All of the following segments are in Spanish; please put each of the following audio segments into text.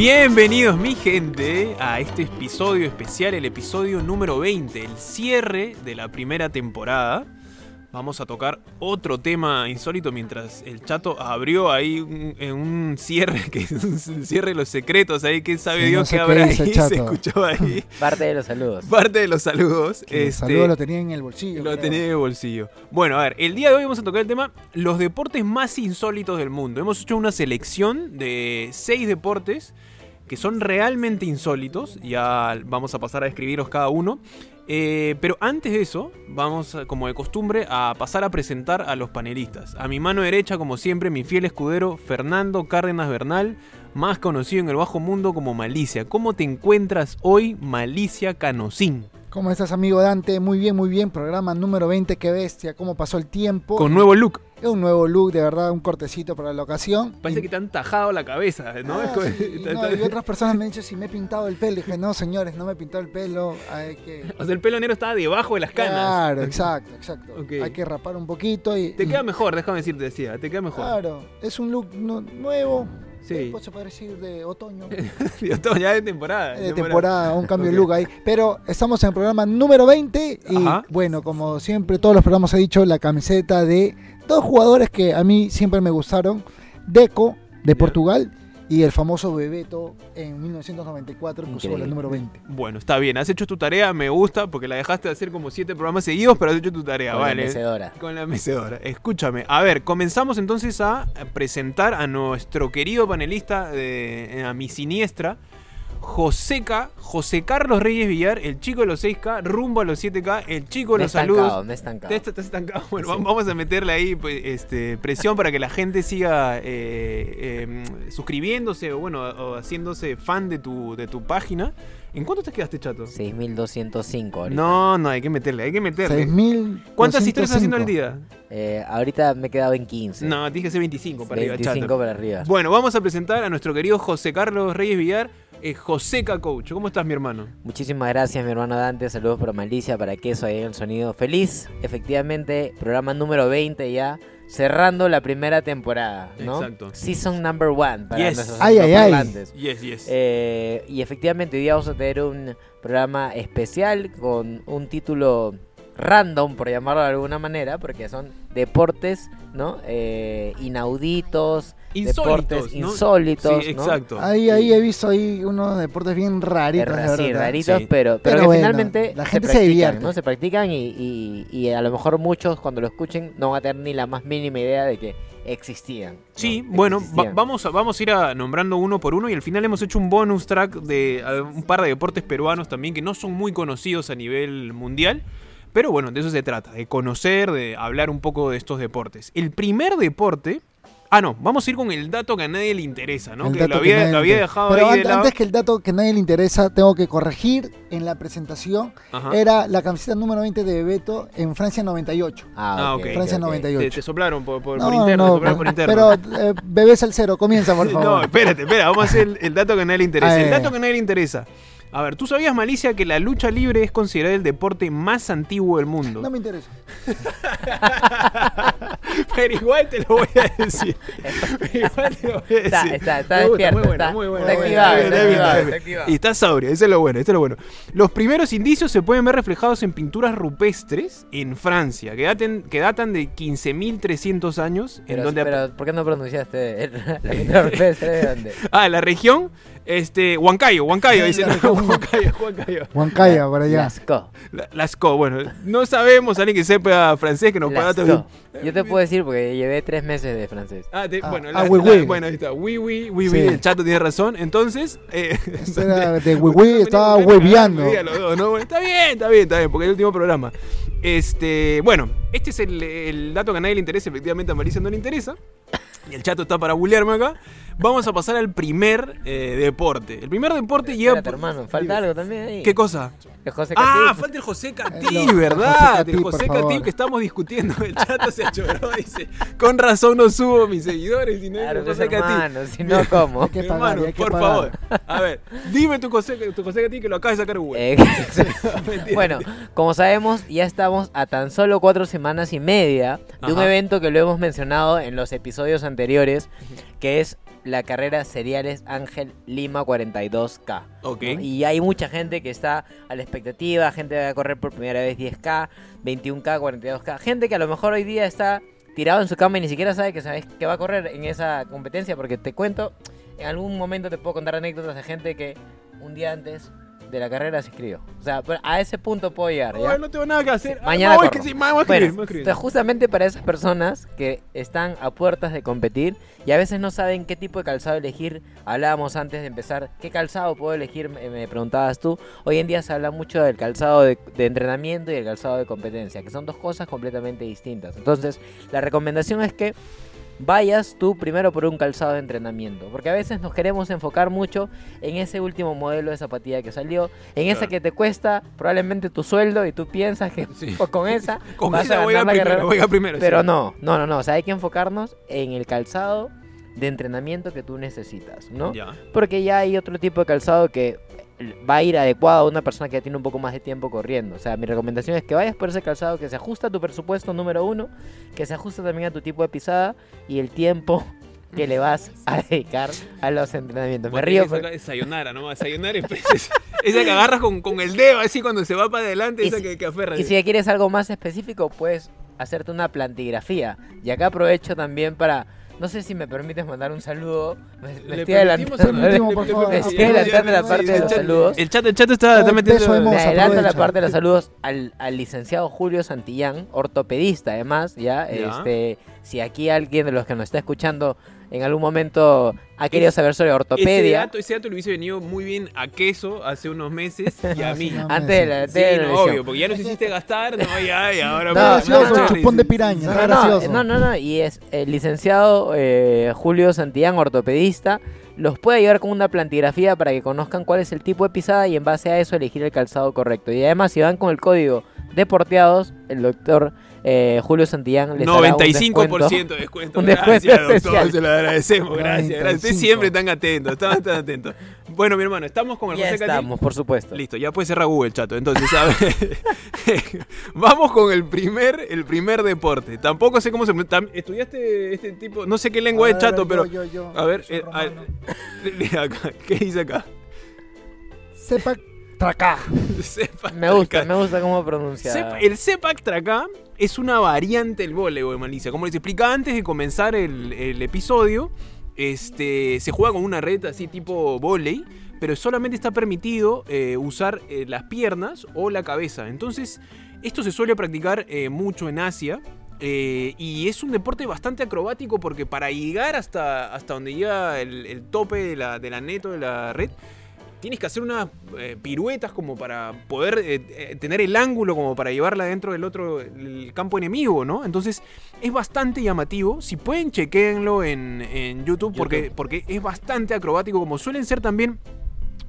Bienvenidos mi gente a este episodio especial, el episodio número 20, el cierre de la primera temporada. Vamos a tocar otro tema insólito mientras el chato abrió ahí un, en un cierre, que es un cierre de los secretos ahí, que sabe Sí, Dios no sé qué habrá ahí, se escuchó. Parte de los saludos. Parte de los saludos. Que el este, saludo lo tenía en el bolsillo. Lo creo. tenía en el bolsillo. Bueno, a ver, el día de hoy vamos a tocar el tema los deportes más insólitos del mundo. Hemos hecho una selección de seis deportes que son realmente insólitos. Ya vamos a pasar a describirlos cada uno. Eh, pero antes de eso, vamos, como de costumbre, a pasar a presentar a los panelistas. A mi mano derecha, como siempre, mi fiel escudero, Fernando Cárdenas Bernal, más conocido en el bajo mundo como Malicia. ¿Cómo te encuentras hoy, Malicia Canosín? ¿Cómo estás, amigo Dante? Muy bien, muy bien. Programa número 20, qué bestia. ¿Cómo pasó el tiempo? Con nuevo look. Es un nuevo look, de verdad, un cortecito para la ocasión. Parece Y- que te han tajado la cabeza, ¿no? Ah, sí, no, y otras personas me han dicho si me he pintado el pelo. Y dije, no, señores, no me he pintado el pelo. Hay que... O sea, el pelo negro estaba debajo de las canas. Claro, exacto, exacto. Hay que rapar un poquito y... Te queda mejor, déjame decirte, decía. Te queda mejor. Claro, es un look nu- nuevo. Sí. Se puede decir de otoño. Yo todo ya de temporada. de temporada, un cambio de Ok. look ahí. Pero estamos en el programa número 20 y Ajá. bueno, como siempre todos los programas he dicho, la camiseta de dos jugadores que a mí siempre me gustaron, Deco de. Portugal y el famoso Bebeto en 1994 que usó la Increíble. número 20. Bueno, está bien. Has hecho tu tarea, me gusta, porque la dejaste de hacer como siete programas seguidos, pero has hecho tu tarea, Con la vale. mecedora. Con la mecedora. Escúchame. A ver, comenzamos entonces a presentar a nuestro querido panelista de, a mi siniestra, Joseca, José Carlos Reyes Villar, el chico de los 6K, rumbo a los 7K, el chico de Me los saludos. estancado, me he estancado. Estás estancado. Bueno, Sí. vamos a meterle ahí pues, este, presión para que la gente siga eh, eh, suscribiéndose o bueno, o haciéndose fan de tu, de tu página. ¿En cuánto te quedaste, chato? 6205 ahorita. No, no, hay que meterle, hay que meterle. 6.000. ¿Cuántas historias estás haciendo al día? Eh, ahorita me he quedado en 15. No, tienes que ser 25 para arriba, 25 chato. para arriba. Bueno, vamos a presentar a nuestro querido José Carlos Reyes Villar, eh, Joseca Coach. ¿Cómo estás, mi hermano? Muchísimas gracias, mi hermano Dante. Saludos para Malicia, para Queso ahí en el sonido. Feliz, efectivamente, programa número 20 ya. Cerrando la primera temporada, ¿no? Exacto. Season number one para Yes. nuestros Ay, ay, ay. angloparlantes. Yes, yes. Eh, y efectivamente hoy día vamos a tener un programa especial con un título random, por llamarlo de alguna manera, porque son deportes, ¿no? Eh, inauditos, deportes ¿no? insólitos, Sí, ¿no? exacto. Ahí, ahí he visto ahí unos deportes bien raritos, Eh, de sí, verdad. raritos, Sí. pero, pero, Pero que bueno, finalmente la gente se practican, divierte. ¿no? Se practican y, y- y a lo mejor muchos cuando lo escuchen no van a tener ni la más mínima idea de que existían. Sí, bueno, va- vamos, a, vamos a ir a nombrando uno por uno y al final hemos hecho un bonus track de a- un par de deportes peruanos también que no son muy conocidos a nivel mundial. Pero bueno, de eso se trata, de conocer, de hablar un poco de estos deportes. El primer deporte... Ah, no, vamos a ir con el dato que a nadie le interesa, ¿no? El Que dato lo que había, nadie lo le había interesa. dejado Pero ahí de an- lado. antes que el dato que nadie le interesa, tengo que corregir en la presentación. Ajá. Era la camiseta número 20 de Bebeto en Francia 98. Ah, Ah, ok, Francia ok. 98. Te, te soplaron por, por, No, por interno, no, te soplaron por pero- interno. Pero eh, bebés al cero, comienza por favor. No, espérate, espera, vamos a hacer el, el dato que a nadie le interesa. Ah, El eh. dato que a nadie le interesa. A ver, ¿tú sabías, Malicia, que la lucha libre es considerada el deporte más antiguo del mundo? No me interesa. Pero igual te lo voy a decir. Pero igual te lo voy a decir. Está, está, está despierto, Muy está- muy activado. Y está sobrio, eso es lo bueno, eso es lo bueno. Los primeros indicios se pueden ver reflejados en pinturas rupestres en Francia, que datan, que datan de 15.300 años. en donde pero, ¿por qué no pronunciaste el- la pintura rupestre de dónde? Ah, la región, este, Huancayo, Huancayo, región. Huancayo, Huancayo. Huancaya, por allá. Lascaux. La- Lascaux, bueno, no sabemos, alguien que sepa francés que nos pueda. Yo te puedo decir porque llevé tres meses de francés. Ah, te- Ah, bueno, ah, la- oui, la- oui. bueno, ahí está. Oui, oui, oui, Sí. oui, el chato tiene razón. Entonces, eh, era de Wiwi, no estaba hueveando. ¿no? Bueno, está bien, está bien, está bien, porque es el último programa. Este, bueno, este es el, el dato que a nadie le interesa, efectivamente a Marisa no le interesa. Y el chato está para bullearme acá. Vamos a pasar al primer eh, deporte. El primer deporte lleva. Espérate, hermano, falta algo también ahí. ¿Qué cosa? José Ah, falta el José Catí, Eh, no, ¿verdad? José Catí, el José favor. Catí que estamos discutiendo. El chato se achoró, dice. Con razón no subo mis seguidores. Y no Claro, pues, José Catí. hermano, si no, ¿cómo? Pagar, Hermano, por pagar. favor. A ver, dime tu José, tu José Catí que lo acabas de sacar Google. Eh, bueno, como sabemos, ya estamos a tan solo cuatro semanas y media de un evento que lo hemos mencionado en los episodios anteriores, que es la carrera Seriales Ángel Lima 42K. Ok. ¿no? Y hay mucha gente que está a la expectativa, gente que va a correr por primera vez 10K, 21K, 42K, gente que a lo mejor hoy día está tirado en su cama y ni siquiera sabe que, sabes que va a correr en esa competencia, porque te cuento, en algún momento te puedo contar anécdotas de gente que un día antes de la carrera se inscribió. O sea, a ese punto puedo llegar. no tengo nada que hacer. Ah, Mañana voy, corro. que sí, ma- voy a Bueno, escribir, voy a escribir. entonces justamente para esas personas que están a puertas de competir y a veces no saben qué tipo de calzado elegir, hablábamos antes de empezar, ¿qué calzado puedo elegir? Me me preguntabas tú. Hoy en día se habla mucho del calzado de, de entrenamiento y el calzado de competencia, que son dos cosas completamente distintas. Entonces, la recomendación es que vayas tú primero por un calzado de entrenamiento, porque a veces nos queremos enfocar mucho en ese último modelo de zapatilla que salió, en esa Claro. que te cuesta probablemente tu sueldo y tú piensas que Sí. pues, con esa Con vas esa a voy a primero, carrera. voy a primero. sí. Pero no, no, no, no. O sea, hay que enfocarnos en el calzado de entrenamiento que tú necesitas, ¿no? Ya. Porque ya hay otro tipo de calzado que va a ir adecuado a una persona que ya tiene un poco más de tiempo corriendo. O sea, mi recomendación es que vayas por ese calzado que se ajusta a tu presupuesto número uno, que se ajusta también a tu tipo de pisada y el tiempo que le vas a dedicar a los entrenamientos. Me río, es sayonara, ¿no? Sayonara es esa, esa que agarras con, con el dedo así cuando se va para adelante, Y esa si- que, que aferra. Y si ya quieres algo más específico, puedes hacerte una plantigrafía. Y acá aprovecho también para. No sé si me permites mandar un saludo. Me, me estoy adelantando. Último, por favor. le- Estoy adelantando la parte de el los saludos. El chat, el chat está, está metiendo. Me adelanto la parte de los saludos al, al licenciado Julio Santillán, ortopedista además, ya, Ya. este, si aquí alguien de los que nos está escuchando en algún momento ha querido saber sobre Ese ortopedia, dato, ese dato lo hubiese venido muy bien a queso hace unos meses y a mí. sí, no. antes de la, Sí, de la no, obvio, porque ya nos hiciste gastar, no, ya, y ahora... No, Está pues, no, gracioso, no, sí, chupón sí, de sí. piraña, No, está no, gracioso. no, no, no, y es el licenciado eh, Julio Santillán, ortopedista, los puede ayudar con una plantigrafía para que conozcan cuál es el tipo de pisada y en base a eso elegir el calzado correcto. Y además, si van con el código deporteados, el doctor eh, Julio Santillán les hará un 95% descuento. de descuento. un gracias, descuento doctor. especial. Se lo agradecemos. Gracias, gracias. Ustedes 95. siempre están atentos, están, están atentos. Bueno, mi hermano, estamos con el Ya José Cati? estamos, por supuesto. Listo, ya puede cerrar Google, chato. Entonces, a ver, vamos con el primer, el primer deporte. Tampoco sé cómo se... ¿Estudiaste este tipo? No sé qué lengua A es ver, chato, yo, pero... yo, yo. A ver, eh, a- acá, ¿qué dice acá? Sepa Tracá. Me gusta, Tracá. me gusta cómo pronuncia. Sepa- el Sepak Tracá es una variante del voleibol, Malicia. Como les explicaba antes de comenzar el, el episodio, este, se juega con una red así tipo volei, pero solamente está permitido eh, usar eh, las piernas o la cabeza. Entonces, esto se suele practicar eh, mucho en Asia. eh, y es un deporte bastante acrobático porque para llegar hasta, hasta donde llega el, el tope de la, de la neto de la red, tienes que hacer unas eh, piruetas como para poder eh, eh, tener el ángulo como para llevarla dentro del otro el campo enemigo, ¿no? Entonces es bastante llamativo. Si pueden, chequenlo en, en YouTube, Porque, porque es bastante acrobático, como suelen ser también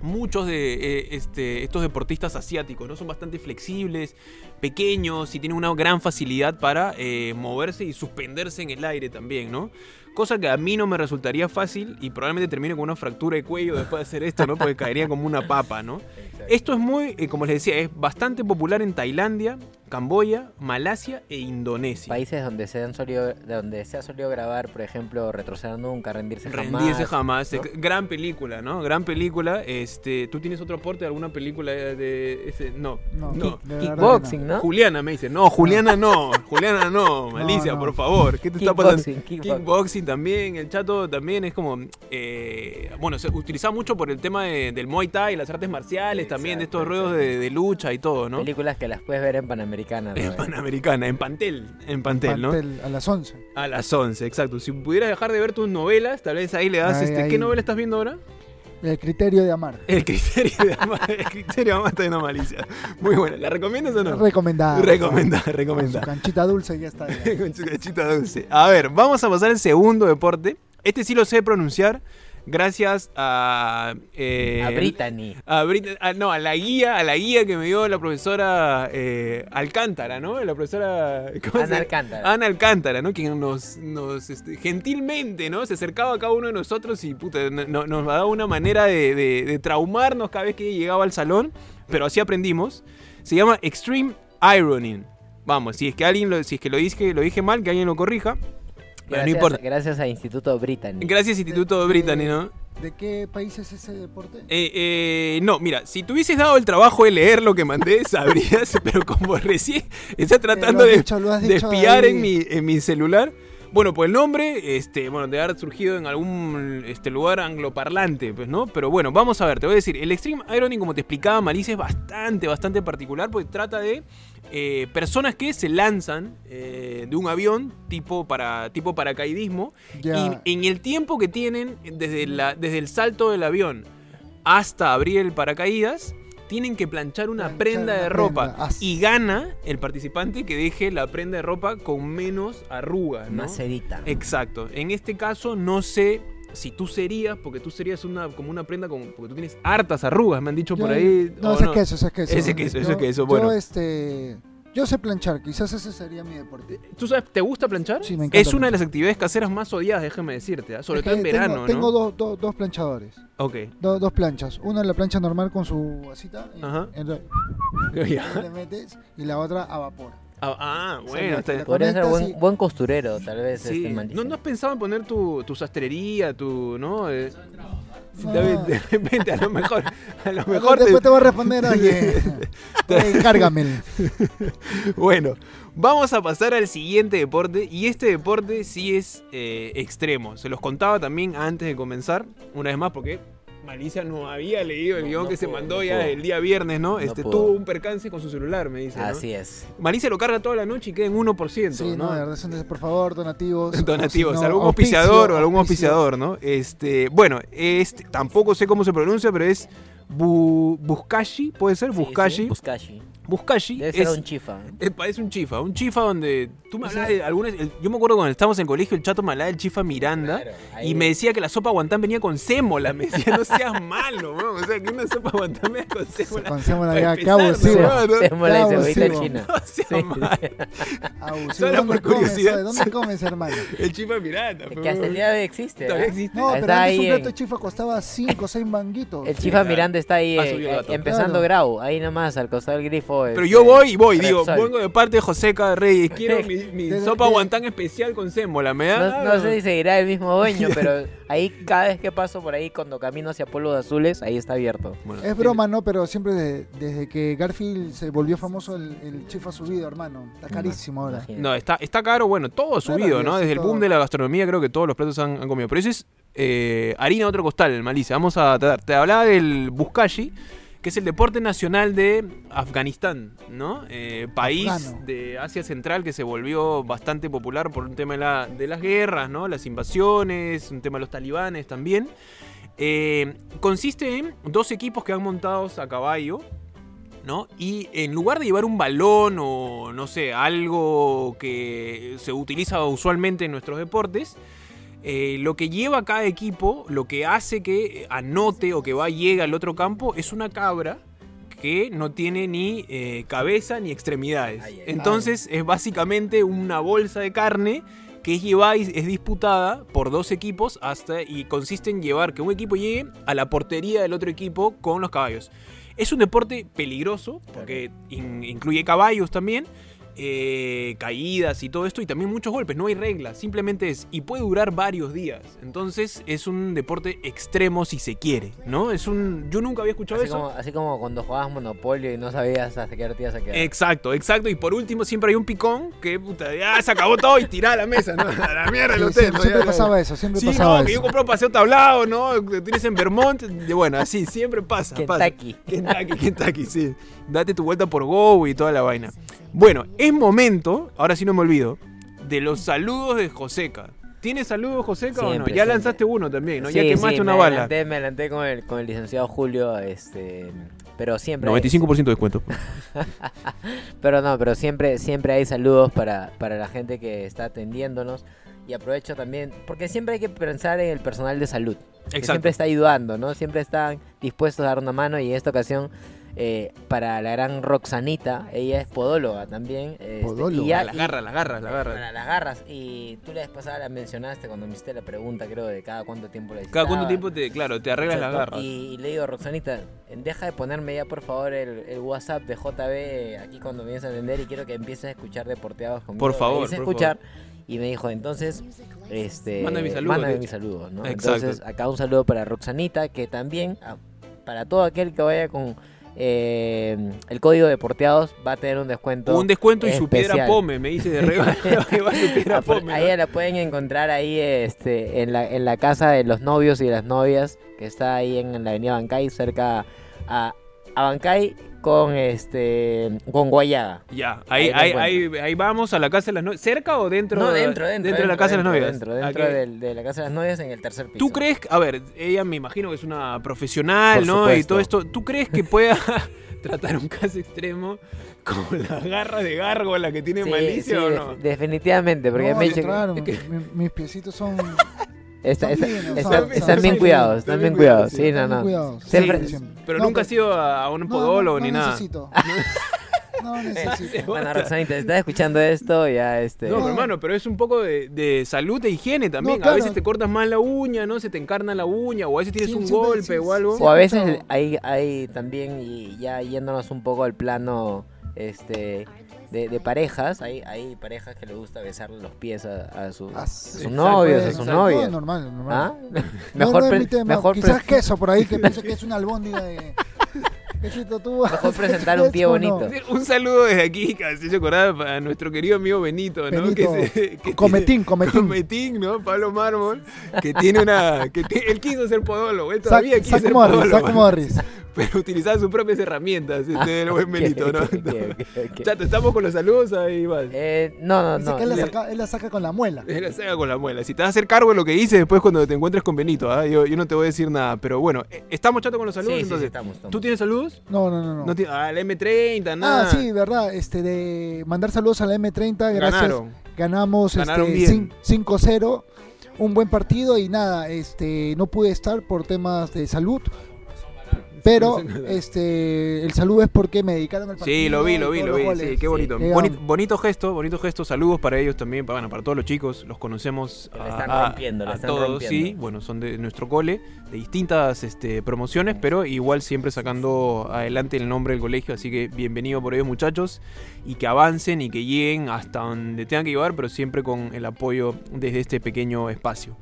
muchos de eh, este, estos deportistas asiáticos, ¿no? Son bastante flexibles, pequeños y tienen una gran facilidad para eh, moverse y suspenderse en el aire también, ¿no? Cosa que a mí no me resultaría fácil y probablemente termine con una fractura de cuello después de hacer esto, ¿no? Porque caería como una papa, ¿no? Esto es muy, eh, como les decía, es bastante popular en Tailandia, Camboya, Malasia e Indonesia. Países donde se, han solido, donde se ha solido grabar, por ejemplo, Retroceder Nunca, Rendirse Jamás. Rendirse jamás. ¿no? Gran película, ¿no? Gran película. Este, ¿Tú tienes otro aporte de alguna película de ese? No. No, No. Kickboxing, ¿no? Juliana me dice, no, Juliana no, Juliana no, Malicia, no. por favor, ¿qué te está pasando? Kickboxing, kickboxing. Kickboxing también, el chato también es como, eh, bueno, se utiliza mucho por el tema de- del Muay Thai, las artes marciales, también de estos ruedos de, de lucha y todo, ¿no? Películas que las puedes ver en Panamericana. En ¿no? Panamericana, en Pantel, en Pantel, ¿no? Pantel, A las 11. A las 11, exacto. Si pudieras dejar de ver tus novelas, tal vez ahí le das, Ahí, este, ahí. ¿qué novela estás viendo ahora? El criterio de amar. El criterio de Ama- el criterio de Ama está en Malicia. Muy buena, ¿la recomiendas o no? Recomendada. Recomendada, Con su recomendada. canchita dulce ya está. ya. Con su cachita dulce. A ver, vamos a pasar al segundo deporte. Este sí lo sé pronunciar gracias a... eh, A Brittany. a Brit- a- no, a la guía, a la guía que me dio la profesora eh, Alcántara, ¿no? La profesora... ¿cómo se- Ana Alcántara. Ana Alcántara, ¿no? Quien nos, nos este, gentilmente, ¿no? Se acercaba a cada uno de nosotros y puta, no- no- nos daba una manera de, de- de traumarnos cada vez que llegaba al salón, pero así aprendimos. Se llama Extreme Ironing. Vamos, si es que alguien lo, si es que lo dije, lo dije mal, que alguien lo corrija. Bueno, no Gracias, importa. gracias a Instituto Britannic. Gracias, Instituto Brittany, ¿no? ¿De qué país es ese deporte? Eh, eh, no, mira, si te hubieses dado el trabajo de leer lo que mandé, sabrías, pero como recién estás tratando Eh, de, dicho, de espiar en mi, en mi celular. Bueno, pues el nombre, este, bueno, de haber surgido en algún este, lugar angloparlante, pues, ¿no? Pero bueno, vamos a ver, te voy a decir, el Extreme Ironing, como te explicaba, Malicia, es bastante, bastante particular porque trata de eh, personas que se lanzan eh, de un avión tipo, para, tipo paracaidismo y en el tiempo que tienen desde, la, desde el salto del avión hasta abrir el paracaídas, tienen que planchar una Planchar prenda una de ropa. prenda. Y gana el participante que deje la prenda de ropa con menos arrugas, ¿no? Más sedita. Exacto. En este caso no sé si tú serías, porque tú serías una, como una prenda con, porque tú tienes hartas arrugas, me han dicho Yo- por ahí. No, ¿o ese es queso, ese es queso. Ese queso, ese Yo- queso, bueno. Yo, este, yo sé planchar, quizás ese sería mi deporte. ¿Tú sabes, te gusta planchar? Sí, me encanta Es una de las actividades caseras más odiadas, déjame decirte, ¿ah? sobre Es todo en que verano, tengo, ¿no? Tengo dos, dos, dos planchadores, Ok. do- dos planchas. Una la plancha normal con su vasita, y, Ajá. en le metes, y la otra a vapor. Ah, ah, O sea, bueno. la- Podría ser buen, y- buen costurero, tal vez. Sí. este. ¿No, ¿No has pensado en poner tu, tu sastrería, tu, no? Eh, No. David, de repente, a lo mejor, a lo Mejor mejor te- después te voy a responder, oye, oye, cárgame. Bueno, vamos a pasar al siguiente deporte y este deporte sí es eh, extremo. Se los contaba también antes de comenzar, una vez más porque Malicia no había leído el No, guion no que se mandó no ya el día viernes, ¿no? Este tuvo un percance con su celular, me dice. ¿no? Así es. Malicia lo carga toda la noche y queda en 1%, Sí, no, ¿no? de verdad, son- por favor, donativos. Donativos, algún auspiciador o algún auspiciador, ¿no? Este, bueno, este, tampoco sé cómo se pronuncia, pero es Bu, Buscashi, puede ser, Sí, Buscashi. sí, Buscashi. Buscashi Debe ser es, un chifa. eh, parece un chifa, un chifa donde tú me hablabas de algunas, el- yo me acuerdo cuando estábamos en el colegio, el chato me hablaba del chifa Miranda. Claro, Y me decía que la sopa guantán venía con sémola. Me decía, no seas malo, weón. O sea, que una sopa guantán venga con sémola. Con sémola empezar, qué abusivo. Sémola y cebollita china. No seas Sí. mal. Abusivo. Solo ¿Dónde por comes, curiosidad. oye? ¿Dónde comes, hermano? El chifa Miranda. Que pues, hasta el día de hoy existe. Todavía ¿ah? existe. No, pero Está antes un ahí plato de chifa costaba 5 o 6 manguitos. El Chifa. Miranda está ahí eh, eh, empezando Claro. Grau, ahí nomás al costado del grifo. Pero este, yo voy y voy, digo, Repsol. vengo de parte de Joseca Reyes, quiero mi, mi sopa guantán especial con sémola, ¿me da? No, no sé si seguirá el mismo dueño, pero ahí cada vez que paso por ahí cuando camino hacia Pueblos Azules, ahí está abierto. Bueno, Es broma, ¿no? Pero siempre de- desde que Garfield se volvió famoso, el, el chifa ha subido, hermano. Está carísimo ahora. No, está, está caro, bueno, todo ha subido, ¿no? Desde el boom de la gastronomía creo que todos los platos han, han comido. Pero ese es eh, harina otro costal, Malicia. Vamos a tratar. Te hablaba del Buskashi, que es el deporte nacional de Afganistán, ¿no? Eh, país Afgano. de Asia Central que se volvió bastante popular por un tema de, la- de las guerras, ¿no? Las invasiones, un tema de los talibanes también. Eh, consiste en dos equipos que van montados a caballo, ¿no? Y en lugar de llevar un balón o, no sé, algo que se utiliza usualmente en nuestros deportes, eh, lo que lleva cada equipo, lo que hace que anote o que va llegue al otro campo, es una cabra que no tiene ni eh, cabeza ni extremidades. Entonces es básicamente una bolsa de carne que es llevada y es disputada por dos equipos hasta y consiste en llevar que un equipo llegue a la portería del otro equipo con los caballos. Es un deporte peligroso porque in- incluye caballos también, eh, caídas y todo esto y también muchos golpes. No hay reglas, simplemente es y puede durar varios días. Entonces es un deporte extremo si se quiere, ¿no? Es un yo nunca había escuchado Así eso. como, así como cuando jugabas Monopolio y no sabías hasta qué hora te ibas a quedar. Exacto, exacto. Y por último siempre hay un picón que puta, ya se acabó todo y tira a la mesa, ¿no? A la mierda el Sí, hotel. siempre, ¿no? siempre Ya, pasaba eso, siempre Sí, pasaba no, que yo eso. compré un paseo tablado, ¿no? Que tienes en Vermont. y bueno, así, siempre pasa. pasa. Kentucky. Kentucky, Kentucky, sí. Date tu vuelta por Go y toda la vaina. Bueno, es momento, ahora sí no me olvido, de los saludos de Joseca. ¿Tienes saludos, Joseca, o no? Ya siempre. lanzaste uno también, ¿no? ya quemaste sí, una me bala. Adelanté, me adelanté con el, con el licenciado Julio, este, pero siempre... 95% de descuento. Pero no, pero siempre, siempre hay saludos para, para la gente que está atendiéndonos. Y aprovecho también, porque siempre hay que pensar en el personal de salud. Que Exacto. siempre está ayudando, ¿no? Siempre están dispuestos a dar una mano. Y en esta ocasión, eh, para la gran Roxanita, ella es podóloga también. este, Podóloga. y ya- Las y- garras, las garras, las garras. Para las garras. Y tú la vez pasada la mencionaste cuando me hiciste la pregunta, creo, de cada cuánto tiempo la Cada cuánto tiempo te, claro, te arreglas las garras. Y, y le digo, Roxanita, deja de ponerme ya por favor el, el WhatsApp de JB aquí cuando vienes a atender y quiero que empieces a escuchar deporteados conmigo. Por Me favor, por escuchar y me dijo, entonces, este, Mándame mi saludo, mándame de mi hecho. saludo, ¿no? Exacto. Entonces, acá un saludo para Roxanita, que también, ah, para todo aquel que vaya con eh, el código de porteados, va a tener un descuento. Un descuento y su piedra especial. pome, me dice de regalo. Ahí va su piedra por- pome. a ¿no? ella la pueden encontrar ahí este, en, la, en la casa de los novios y las novias, que está ahí en, la avenida Bancay, cerca a, a Bancay con este con Guayaga. Ya, ahí, Ahí ahí, ahí, ahí vamos a la casa de las novias. ¿Cerca o dentro? no, de- dentro, dentro. de la casa de las novias. Dentro, ¿A dentro del- de la casa de las novias en el tercer piso. ¿Tú crees, a ver, ella me imagino que es una profesional, Por ¿no? Y todo esto. ¿Tú crees que pueda tratar un caso extremo con la garra de gárgola que tiene Sí, malicia sí, o no? definitivamente, porque No, me dice que- mis piecitos son. está- están está- está- bien cuidados, están bien bien cuidados. Sí, no, Están no. cuidados, Siempre- siempre. Pero No, nunca has ido a, a un podólogo no, ni no nada. Necesito. No necesito. Bueno, Roxanita, estás escuchando esto, ya este. No, pero hermano, pero es un poco de, de salud e higiene también. No, claro. A veces te cortas mal la uña, ¿no? Se te encarna la uña, o a veces tienes Sí, un siempre- golpe sí, o algo. O a veces hay, hay también, y ya yéndonos un poco al plano este de, de parejas, hay, hay parejas que les gusta besarle los pies a, a su- Ah, a sus novios, a sus No, novias. normal, normal. ¿Ah? No, Mejor, no es pre- mi tema. mejor, Quizás queso por ahí que piensa que es una albóndiga de. Tú. Mejor presentar un pie ¿Eso o no? bonito. Un saludo desde aquí, se acordar para nuestro querido amigo Benito, ¿no? Benito. Que se- que Cometín, cometín. Cometín, ¿no? Pablo Mármol, que tiene una. que él quiso ser podólogo, él todavía quiere Sac ser Morris, podólogo, Sac Morris. pero utilizaba sus propias herramientas, este, el buen Benito, ¿no? Chato, estamos con los saludos ahí, vas. Eh, no, no, Dice no. que él la, saca, él la saca con la muela. Él la saca con la muela. Si te vas a hacer cargo de lo que dice después cuando te encuentres con Benito, ¿ah? yo, yo no te voy a decir nada. Pero bueno, eh, estamos chato con los Sí, saludos, sí, sí, entonces. estamos, estamos. ¿Tú tienes saludos? No, no, no. no. No tiene- ah, la M30, nada. ah, sí, verdad. Este, de mandar saludos a la M30. Gracias. Ganaron. Ganamos Ganaron este, bien. cin- 5-0. Un buen partido y nada, este, no pude estar por temas de salud. Pero este el saludo es porque me dedicaron al partido. Sí, lo vi, lo vi, lo vi. goles. Sí, qué bonito. Bonito gesto, bonito gesto. Saludos para ellos también, para, bueno, para todos los chicos. Los conocemos a, están a- rompiendo, la a están todos, rompiendo. sí. Bueno, son de nuestro cole, de distintas este, promociones, pero igual siempre sacando adelante el nombre del colegio. Así que bienvenido por ellos, muchachos. Y que avancen y que lleguen hasta donde tengan que llevar, pero siempre con el apoyo desde este pequeño espacio.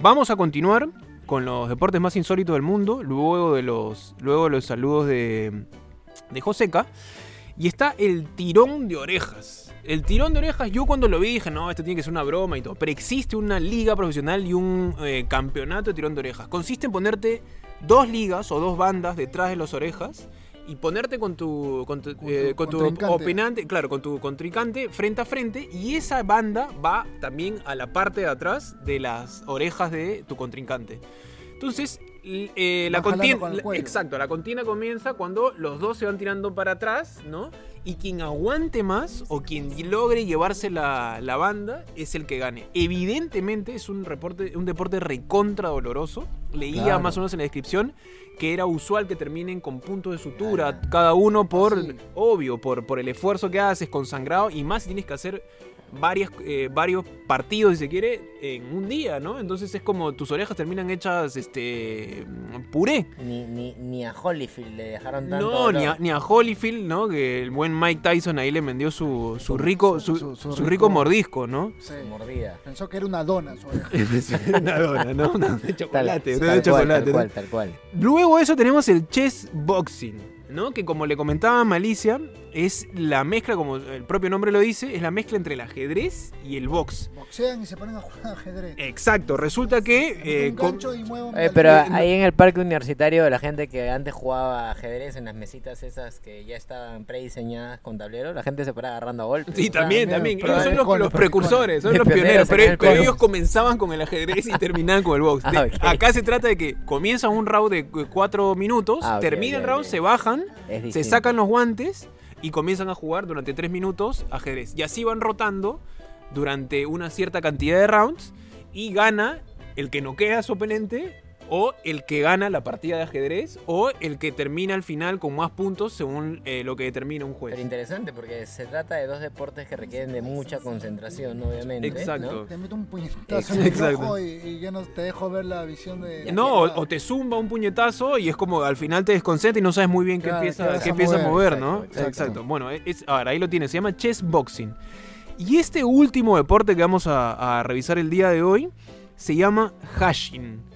Vamos a continuar con los deportes más insólitos del mundo, luego de los, luego los saludos de, de Joseca. Y está el tirón de orejas. El tirón de orejas, yo cuando lo vi dije, no, esto tiene que ser una broma y todo. Pero existe una liga profesional y un eh, campeonato de tirón de orejas. Consiste en ponerte dos ligas o dos bandas detrás de las orejas y ponerte con tu, con tu, Con eh, tu con tu contrincante. opinante, claro, con tu contrincante frente a frente. Y esa banda va también a la parte de atrás de las orejas de tu contrincante. Entonces, eh, la contienda. con. Exacto, la contienda comienza cuando los dos se van tirando para atrás, ¿no? Y quien aguante más o quien logre llevarse la, la banda es el que gane. Evidentemente es un, reporte, un deporte recontra doloroso. Leía Claro. más o menos en la descripción que era usual que terminen con puntos de sutura, cada uno por, Sí. obvio, por, por el esfuerzo que haces, consangrado, y más si tienes que hacer varias, eh, varios partidos, si se quiere, en un día, ¿no? Entonces es como tus orejas terminan hechas este puré. Ni, ni, ni a Holyfield le dejaron tanto. No, ni a, dolor. ni a Holyfield, ¿no? Que el buen Mike Tyson ahí le vendió su, su Su- rico, su- su, su- su su rico rico- mordisco, ¿no? Sí. Mordida. Pensó que era una dona su oreja. una dona, ¿no? Una de chocolate, tal una de cual, chocolate. tal ¿no? cual, tal cual. Luego de eso tenemos el chess boxing, ¿no? Que como le comentaba Malicia, es la mezcla, como el propio nombre lo dice, es la mezcla entre el ajedrez y el box. Boxean y se ponen a jugar ajedrez. Exacto, resulta que... eh, con- Eh, pero ahí en el parque universitario, la gente que antes jugaba ajedrez en las mesitas esas que ya estaban prediseñadas con tablero, la gente se para agarrando a golpes. Sí, también, también. Ellos son los, precursores, son los pioneros pero, el ellos comenzaban con el ajedrez y terminaban con el box. De- Ah. Acá se trata de que comienza un round de cu- cuatro minutos, Ah, termina el round, se bajan, se sacan los guantes y comienzan a jugar durante tres minutos ajedrez. Y así van rotando durante una cierta cantidad de rounds y gana el que noquea a su oponente o el que gana la partida de ajedrez o el que termina al final con más puntos según eh, lo que determina un juez. Pero interesante porque se trata de dos deportes que requieren de mucha concentración, obviamente. Exacto. ¿no? Te meto un puñetazo en el ojo y, y ya no te dejo ver la visión de. No, o, o te zumba un puñetazo y es como al final te desconcentra y no sabes muy bien qué Claro, empieza, qué empieza a mover, exacto, ¿no? exacto. Bueno, es, ahora ahí lo tienes, se llama chess boxing. Y este último deporte que vamos a, a revisar el día de hoy se llama hashing.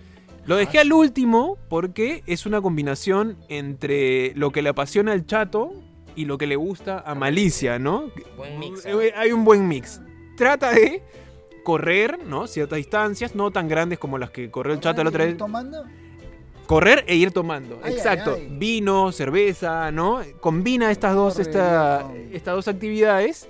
Lo dejé al último porque es una combinación entre lo que le apasiona al chato y lo que le gusta a Malicia, ¿no? Buen mix, Eh, Hay un buen mix. Trata de correr, ¿no? Ciertas distancias, no tan grandes como las que corrió el chato la otra vez. ¿Tomando? Correr e ir tomando. Ay, Exacto. ay. Vino, cerveza, ¿no? Combina estas dos, esta- estas dos actividades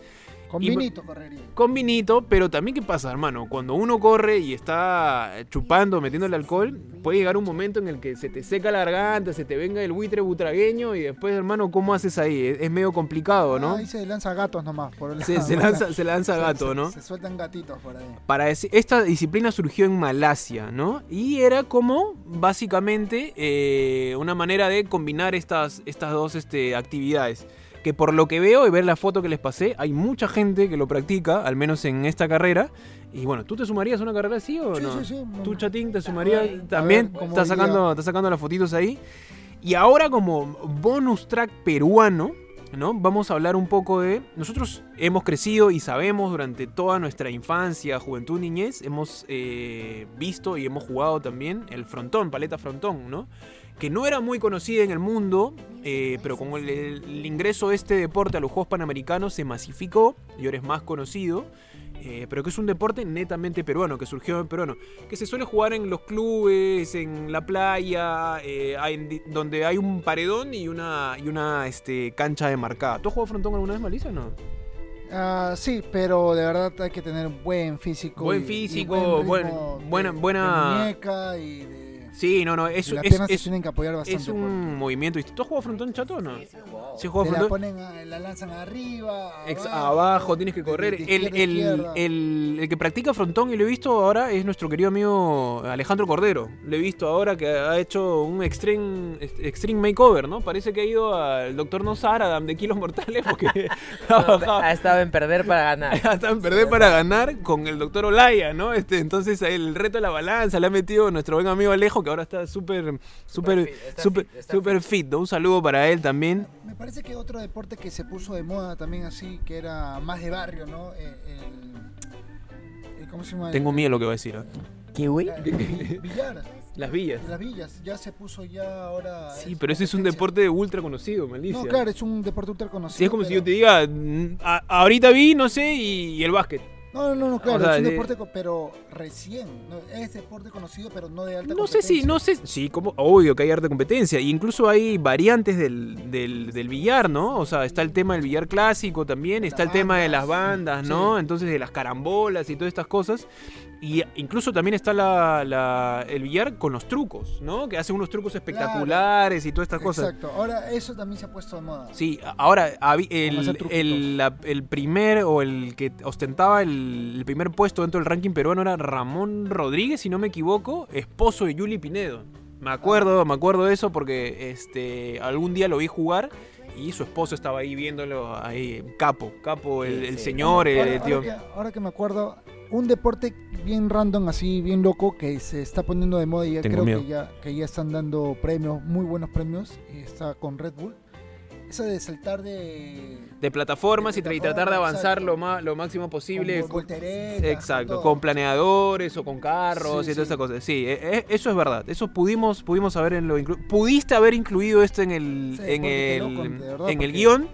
Con Y- vinito correría. con vinito, pero también qué pasa, hermano, cuando uno corre y está chupando, metiéndole alcohol, puede llegar un momento en el que se te seca la garganta, se te venga el buitre butragueño y después, hermano, ¿cómo haces ahí? Es, es medio complicado, ¿no? Ah, ahí se lanza gatos nomás. Por el Se, lado. se lanza, se lanza gato, se- ¿no? Se sueltan gatitos por ahí. Para esta disciplina surgió en Malasia, ¿no? Y era como básicamente eh, una manera de combinar estas, estas dos este, actividades. Que por lo que veo y ver la foto que les pasé, hay mucha gente que lo practica, al menos en esta carrera. Y bueno, ¿tú te sumarías a una carrera así o Sí, no? sí, sí. ¿Tú, Chatín, te sumarías ver, también? cómo ¿Estás sacando, estás sacando las fotitos ahí? Y ahora como bonus track peruano, ¿no? Vamos a hablar un poco de... Nosotros hemos crecido y sabemos durante toda nuestra infancia, juventud, niñez, hemos eh, visto y hemos jugado también el frontón, paleta frontón, ¿no? Que no era muy conocida en el mundo, eh, pero con el, el ingreso de este deporte a los Juegos Panamericanos se masificó y ahora es más conocido. eh, pero que es un deporte netamente peruano, que surgió en peruano, que se suele jugar en los clubes, en la playa, eh, en donde hay un paredón y una, y una este, cancha demarcada. ¿Tú has jugado frontón alguna vez, Malisa o no? Ah, sí, pero de verdad hay que tener buen físico. Buen y- y físico, buen buena- de- buena- de muñeca y de. Sí, no, no, es, y las es, piernas se es- tienen que apoyar bastante. es un movimiento. ¿Tú has jugado frontón chato o no? Sí, porque jugado te la frontón. ponen, a- la lanzan arriba. Ex- abajo, tienes que correr. de El, que practica frontón y lo he visto ahora es nuestro querido amigo Alejandro Cordero. Lo he visto ahora que ha hecho un extreme, extreme makeover, ¿no? Parece que ha ido al doctor Nozaradam de Kilos Mortales porque ha. Ha estado en perder para ganar. Hasta en perder para ganar con el doctor Olaya, ¿no? Este, entonces el reto de la balanza le ha metido nuestro buen amigo Alejo, que ahora está súper, fit, está súper, fit, está súper fit. Un saludo para él también. Me parece que otro deporte que se puso de moda también así, que era más de barrio, ¿no? Eh, el, el- ¿Cómo se llama? Tengo miedo lo que va a decir. ¿eh? ¿Kiwi? la- el vi- billar. Las villas. Las villas. Ya se puso ya ahora. Sí, pero ese es un deporte ultra conocido, Malicia. No, claro, es un deporte ultra conocido. Sí, es como si yo te diga, "Mm, a- ahorita vi, no sé, y, y el básquet. No, no, no, claro, O sea, es un de- deporte, pero recién. ¿no? Es deporte conocido, pero no de alta No sé si, competencia. no sé, sí, como, obvio que hay arte de competencia. Y incluso hay variantes del, del, del billar, ¿no? O sea, está el tema del billar clásico también, está el tema de las bandas, bandas, ¿no? sí. Entonces de las carambolas y todas estas cosas. Y incluso también está la, la- el billar con los trucos, ¿no? Que hacen unos trucos espectaculares y todas estas cosas. Exacto. Ahora, eso también se ha puesto de moda. Sí, ahora el, el, la- el primer o el que ostentaba el, el primer puesto dentro del ranking peruano era Ramón Rodríguez, si no me equivoco, esposo de Yuli Pinedo. Me acuerdo, me acuerdo de eso porque este algún día lo vi jugar y su esposo estaba ahí viéndolo ahí, capo, capo, el, Sí, el sí. señor, el, tío. ahora que, ahora que me acuerdo, un deporte bien random, así, bien loco, que se está poniendo de moda y ya Tengo creo miedo. que ya, que ya están dando premios, muy buenos premios, y está con Red Bull. Eso de saltar de... De plataformas de y tra- y tratar de avanzar exacto. lo, más, lo máximo posible. con con- volteretas, Exacto, con planeadores o con carros Sí, y todas sí. esas cosas. Sí, e- e- eso es verdad. Eso pudimos, pudimos haber en lo inclu- Pudiste haber incluido esto en el, Sí, en el, verdad, en el guion,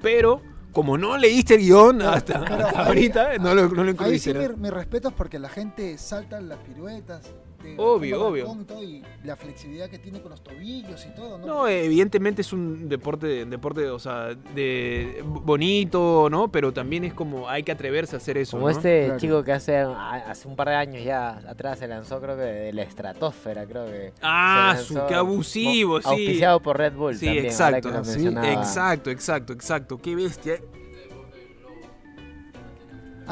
pero como no leíste el guion hasta, hasta ahí- ahorita, no lo, no lo Ahí sí me, me respetas porque la gente salta las piruetas. De- Obvio, obvio. y todo, y la flexibilidad que tiene con los tobillos y todo, ¿no? No, evidentemente es un deporte, deporte, o sea, de bonito, ¿no? Pero también es como hay que atreverse a hacer eso. Como ¿no? este Claro. chico que hace, hace un par de años ya atrás se lanzó, creo que de la estratosfera, creo que. Ah, su, qué abusivo, sí. Auspiciado por Red Bull. Sí, también, exacto. que lo Sí, mencionaba. Exacto, exacto, exacto. Qué bestia.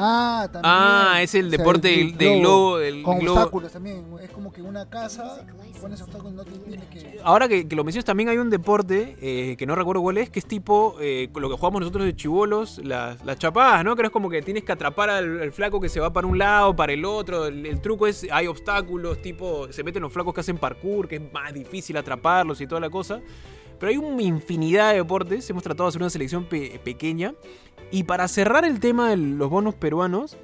Ah, también. Ah, es el O sea, deporte del, globo, del Con globo. obstáculos también. Es como que una casa, pones obstáculos, no te tienes que. Ahora que, que lo mencionas, también hay un deporte eh, que no recuerdo cuál es, que es tipo eh, lo que jugamos nosotros de chivolos, las, las chapadas, ¿no? Que es como que tienes que atrapar al, al flaco que se va para un lado, para el otro. El, el truco es, hay obstáculos, tipo, se meten los flacos que hacen parkour, que es más difícil atraparlos y toda la cosa. Pero hay una infinidad de deportes, hemos tratado de hacer una selección pe- pequeña. Y para cerrar el tema de los bonos peruanos,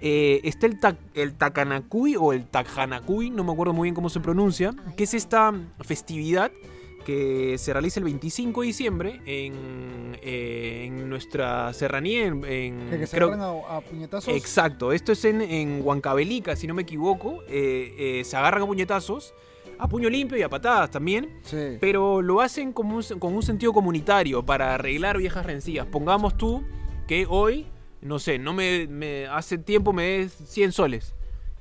eh, está el, ta el Takanakui o el Tajanakui, no me acuerdo muy bien cómo se pronuncia, que es esta festividad que se realiza el 25 de diciembre en, eh, en nuestra serranía. En, en- Que, que se creo- agarran a, a puñetazos. Exacto, esto es en, en Huancavelica, si no me equivoco. eh, eh, se agarran a puñetazos, a puño limpio y a patadas también. Sí. Pero lo hacen como un- con un sentido comunitario para arreglar viejas rencillas. Pongamos tú que hoy, no sé, no me, me- hace tiempo me des 100 soles.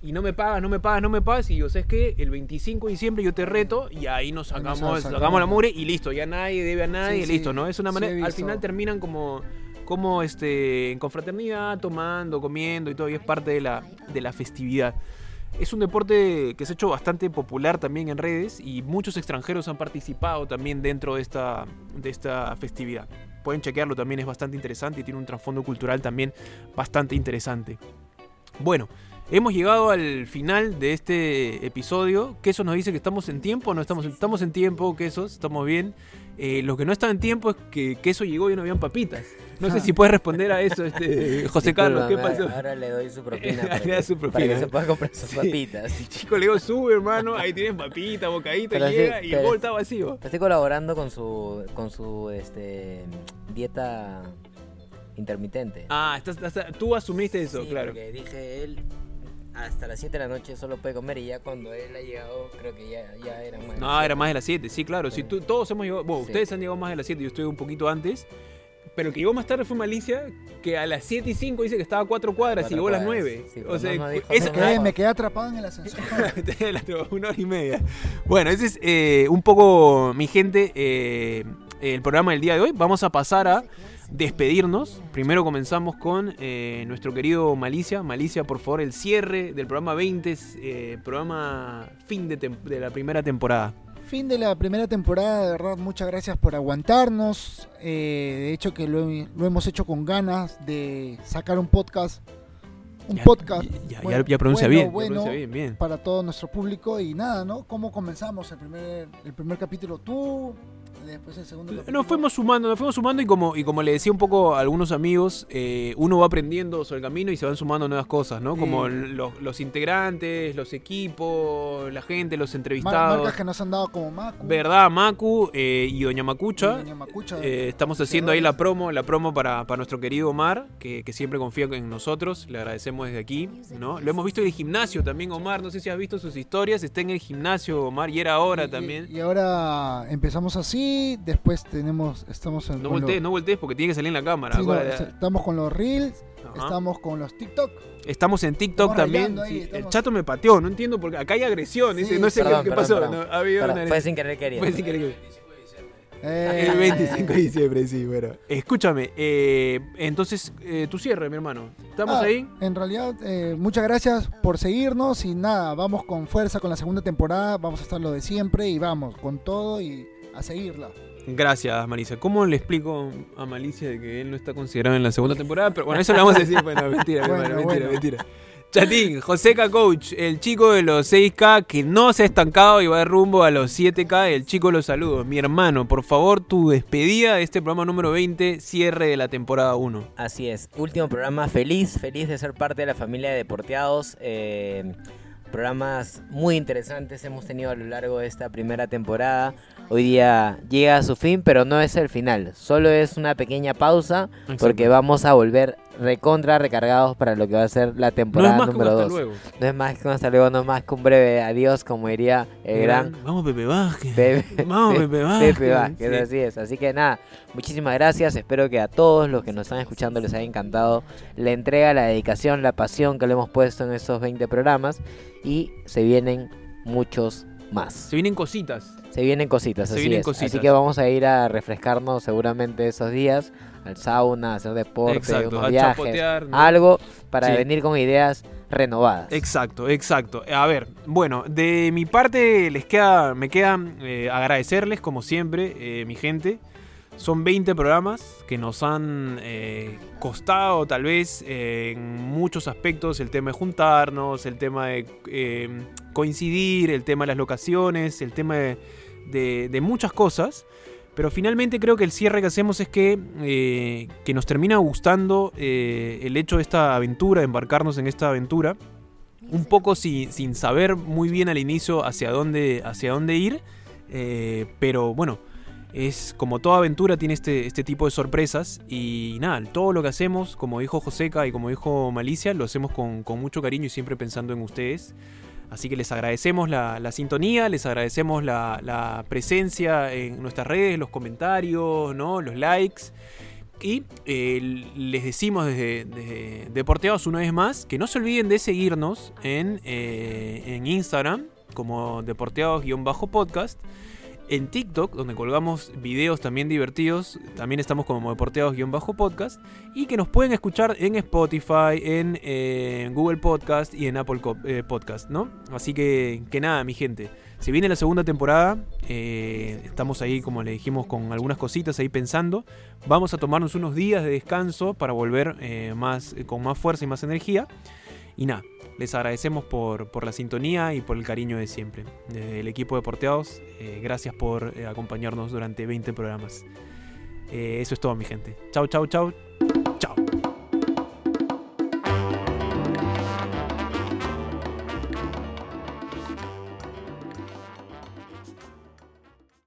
Y no me pagas, no me pagas, no me pagas. Y yo sé que el 25 de diciembre yo te reto y ahí nos Ahí nos sacamos, sacamos. sacamos la mugre y listo. Ya nadie debe a nadie, Sí, sí. listo, ¿no? Es una manera. al final terminan como, como este, en confraternidad, tomando, comiendo y todo. Y es parte de la, de la festividad. Es un deporte que se ha hecho bastante popular también en redes y muchos extranjeros han participado también dentro de esta, de esta festividad. Pueden chequearlo también, es bastante interesante y tiene un trasfondo cultural también bastante interesante. Bueno, hemos llegado al final de este episodio. Queso nos dice que estamos en tiempo, no estamos, estamos en tiempo, Quesos, estamos bien. Eh, lo que no está en tiempo es que Queso llegó y no habían papitas. No sé si puedes responder a eso, este, José Carlos, ¿qué pasó? Ahora le doy su propina para, da su para propina. que se pueda comprar sus Sí. papitas. El chico le digo, sube hermano, ahí tienes papita, bocadito, Pero sí, llega y el bol está vacío. Estoy colaborando con su con su este dieta intermitente. Ah, estás- estás- tú asumiste eso, Sí, claro. Porque dije él hasta las 7 de la noche solo puede comer y ya cuando él ha llegado creo que ya, ya era más. de No, las era siete. más de las 7, sí, claro. Si tú, todos hemos llegado, bueno, Sí. ustedes han llegado más de las 7, yo estoy un poquito antes. Pero el que llegó más tarde fue Malicia, que a las 7 y 5 dice que estaba a 4 cuadras y llegó a las cuadras, 9. sí, o sea, no dijo Me quedé, me quedé atrapado en el ascensor. una hora y media. Bueno, ese es eh, un poco, mi gente, eh, el programa del día de hoy. Vamos a pasar a despedirnos. Primero comenzamos con eh, nuestro querido Malicia. Malicia, por favor, el cierre del programa 20, eh, programa fin de, de la primera temporada. Fin de la primera temporada, de verdad, muchas gracias por aguantarnos. Eh, de hecho que lo, lo hemos hecho con ganas de sacar un podcast. Un Ya- podcast. Ya, ya- bueno, ya pronuncia bueno, bien, bueno, pronuncia bien, bien. para todo nuestro público y nada, ¿no? ¿Cómo comenzamos el primer, el primer capítulo tú? Después el segundo capítulo. Nos fuimos sumando, nos fuimos sumando y como, y como le decía un poco a algunos amigos, eh, uno va aprendiendo sobre el camino y se van sumando nuevas cosas, ¿no? Como Sí. los, los integrantes, los equipos, la gente, los entrevistados. marcas que nos han dado como Macu. ¿Verdad? Macu eh, y Doña y Macucha. Doña Macucha. Eh, estamos haciendo ahí la promo, la promo para, para nuestro querido Omar, que, que siempre confía en nosotros. Le agradecemos desde aquí, ¿no? Lo hemos visto en el gimnasio también, Omar. No sé si has visto sus historias. Está en el gimnasio, Omar, y era ahora y- también. Y, ahora empezamos así, después tenemos, estamos en no voltees, no voltees porque tiene que salir en la cámara. sí, no, acuérdate. estamos con los reels, Ajá. estamos con los TikTok. Estamos en TikTok Estamos también. rayando ahí, sí. El chato me pateó, no entiendo porque acá hay agresión. no sé qué- Perdón, qué, perdón, pasó. perdón. no, ha habido Perdón, una- fue sin querer queriendo. fue sin querer. Eh, El 25 de diciembre, sí, bueno. Escúchame, eh, entonces, eh, tu cierre, mi hermano. ¿Estamos Ah, ahí? En realidad, eh, muchas gracias por seguirnos y nada, vamos con fuerza con la segunda temporada, vamos a estar lo de siempre y vamos con todo y a seguirla. Gracias, Malicia. ¿Cómo le explico a Malicia de que él no está considerado en la segunda temporada? Pero bueno, eso lo vamos a decir. Bueno, mentira, Bueno, mentira, bueno. mentira. Chatín, Joseca Coach, el chico de los 6K que no se ha estancado y va de rumbo a los 7K. El chico los saludos. Mi hermano, por favor, tu despedida de este programa número 20, cierre de la temporada 1. Así es, último programa feliz, feliz de ser parte de la familia de Deporteados. eh, programas muy interesantes hemos tenido a lo largo de esta primera temporada. Hoy día llega a su fin, pero no es el final, solo es una pequeña pausa porque vamos a volver recontra recargados para lo que va a ser la no temporada es más número hasta 2. luego. No es más que un hasta luego, no es más que un breve adiós, como diría el gran Vamos, Pepe Vázquez. Pepe, Vamos, Pepe Vázquez. Pepe Vázquez, Sí. así es. Así que nada, muchísimas gracias. Espero que a todos los que nos están escuchando les haya encantado la entrega, la dedicación, la pasión que le hemos puesto en esos 20 programas. Y se vienen muchos más. Se vienen cositas. Se vienen cositas, Se así vienen es. cositas. Así que vamos a ir a refrescarnos seguramente esos días al sauna, a hacer deporte, Exacto, unos a viajes, chapotear. ¿no? algo para Sí. venir con ideas renovadas. Exacto, exacto. A ver, bueno, de mi parte les queda, me queda eh, agradecerles como siempre, eh, mi gente. Son 20 programas que nos han eh, costado tal vez eh, en muchos aspectos el tema de juntarnos, el tema de eh, coincidir, el tema de las locaciones, el tema de, de- de muchas cosas. Pero finalmente creo que el cierre que hacemos es que, que nos termina gustando el hecho de esta aventura, de embarcarnos en esta aventura, un poco si- sin saber muy bien al inicio hacia dónde, hacia dónde ir, pero bueno, es como toda aventura tiene este, este tipo de sorpresas y nada, todo lo que hacemos, como dijo Joseca y como dijo Malicia, lo hacemos con, con mucho cariño y siempre pensando en ustedes. Así que les agradecemos la, la sintonía, les agradecemos la, la presencia en nuestras redes, los comentarios, ¿no? los likes. Y eh, les decimos desde, desde Deporteados una vez más que no se olviden de seguirnos en, eh, en Instagram como Deporteados-podcast. En TikTok, donde colgamos videos también divertidos, también estamos como Deporteados-podcast. Y que nos pueden escuchar en Spotify, en eh, Google Podcast y en Apple eh, Podcast, ¿no? Así que, que nada, mi gente. Se viene la segunda temporada. eh, estamos ahí, como le dijimos, con algunas cositas ahí pensando. Vamos a tomarnos unos días de descanso para volver más, con más fuerza y más energía. Y nada, les agradecemos por, por la sintonía y por el cariño de siempre. Desde el equipo de Porteados, eh, gracias por eh, acompañarnos durante 20 programas. Eh, eso es todo, mi gente. Chau, chau, chau.